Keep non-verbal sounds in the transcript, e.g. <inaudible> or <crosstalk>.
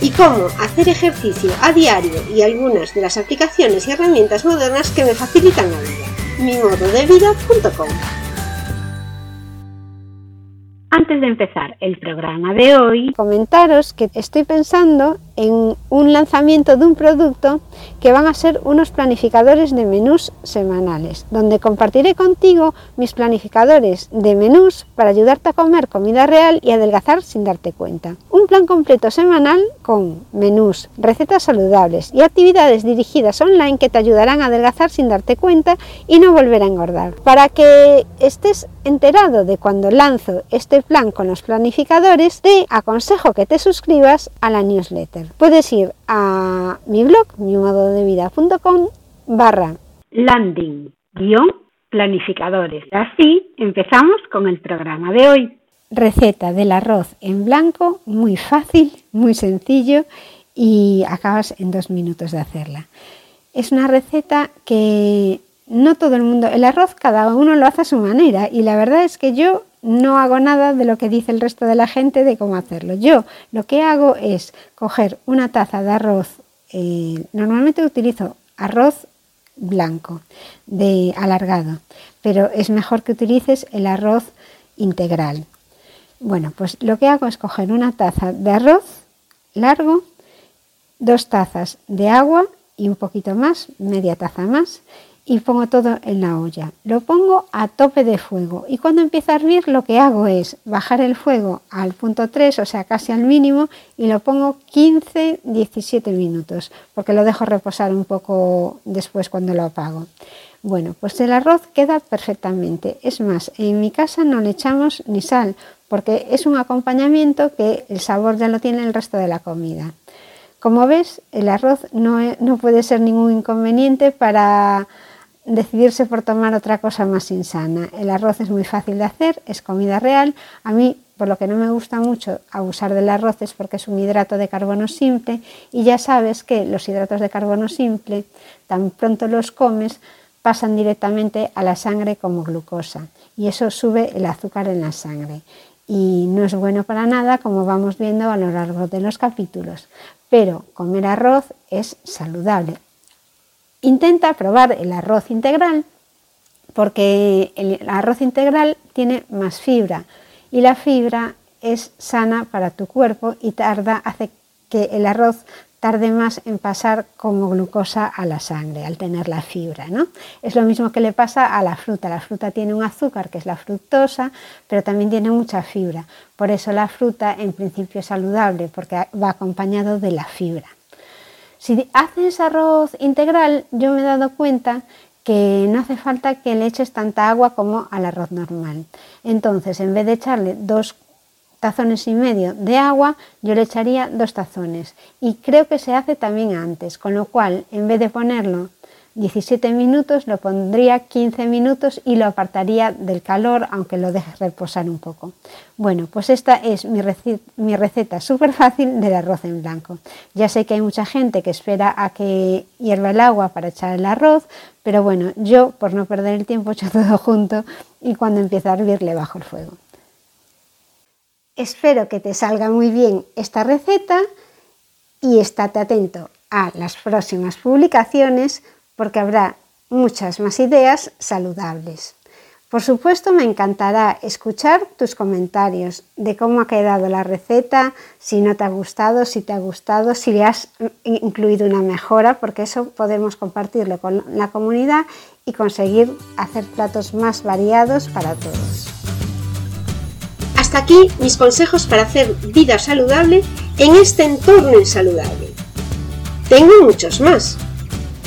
y cómo hacer ejercicio a diario y algunas de las aplicaciones y herramientas modernas que me facilitan la vida. mimododevida.com antes de empezar el programa de hoy, comentaros que estoy pensando en un lanzamiento de un producto que van a ser unos planificadores de menús semanales, donde compartiré contigo mis planificadores de menús para ayudarte a comer comida real y adelgazar sin darte cuenta. Un plan completo semanal con menús, recetas saludables y actividades dirigidas online que te ayudarán a adelgazar sin darte cuenta y no volver a engordar. Para que estés enterado de cuando lanzo este plan con los planificadores, te aconsejo que te suscribas a la newsletter. Puedes ir a mi blog, mimododevida.com barra landing guion planificadores. Así empezamos con el programa de hoy. Receta del arroz en blanco, muy fácil, muy sencillo y acabas en dos minutos de hacerla. Es una receta que no todo el mundo, el arroz cada uno lo hace a su manera y la verdad es que yo no hago nada de lo que dice el resto de la gente de cómo hacerlo. Yo lo que hago es coger una taza de arroz, eh, normalmente utilizo arroz blanco, de alargado, pero es mejor que utilices el arroz integral. Bueno, pues lo que hago es coger una taza de arroz largo, dos tazas de agua y un poquito más, media taza más, y pongo todo en la olla. Lo pongo a tope de fuego y cuando empieza a hervir lo que hago es bajar el fuego al punto 3, o sea, casi al mínimo, y lo pongo 15-17 minutos, porque lo dejo reposar un poco después cuando lo apago. Bueno, pues el arroz queda perfectamente. Es más, en mi casa no le echamos ni sal, porque es un acompañamiento que el sabor ya lo tiene el resto de la comida. Como ves, el arroz no, no puede ser ningún inconveniente para decidirse por tomar otra cosa más insana. El arroz es muy fácil de hacer, es comida real. A mí, por lo que no me gusta mucho abusar del arroz es porque es un hidrato de carbono simple y ya sabes que los hidratos de carbono simple, tan pronto los comes, pasan directamente a la sangre como glucosa y eso sube el azúcar en la sangre y no es bueno para nada como vamos viendo a lo largo de los capítulos. Pero comer arroz es saludable, Intenta probar el arroz integral porque el arroz integral tiene más fibra y la fibra es sana para tu cuerpo y tarda, hace que el arroz tarde más en pasar como glucosa a la sangre al tener la fibra. ¿no? Es lo mismo que le pasa a la fruta. La fruta tiene un azúcar que es la fructosa, pero también tiene mucha fibra. Por eso la fruta en principio es saludable porque va acompañado de la fibra. Si haces arroz integral, yo me he dado cuenta que no hace falta que le eches tanta agua como al arroz normal. Entonces, en vez de echarle dos tazones y medio de agua, yo le echaría dos tazones. Y creo que se hace también antes, con lo cual, en vez de ponerlo 17 minutos, lo pondría 15 minutos y lo apartaría del calor, aunque lo deje reposar un poco. Bueno, pues esta es mi, receta, súper fácil del arroz en blanco. Ya sé que hay mucha gente que espera a que hierva el agua para echar el arroz, pero bueno, yo por no perder el tiempo <laughs> echo todo junto y cuando empieza a hervir le bajo el fuego. Espero que te salga muy bien esta receta y estate atento a las próximas publicaciones porque habrá muchas más ideas saludables. Por supuesto, me encantará escuchar tus comentarios de cómo ha quedado la receta, si no te ha gustado, si te ha gustado, si le has incluido una mejora, porque eso podemos compartirlo con la comunidad y conseguir hacer platos más variados para todos. Hasta aquí mis consejos para hacer vida saludable en este entorno insaludable. Tengo muchos más.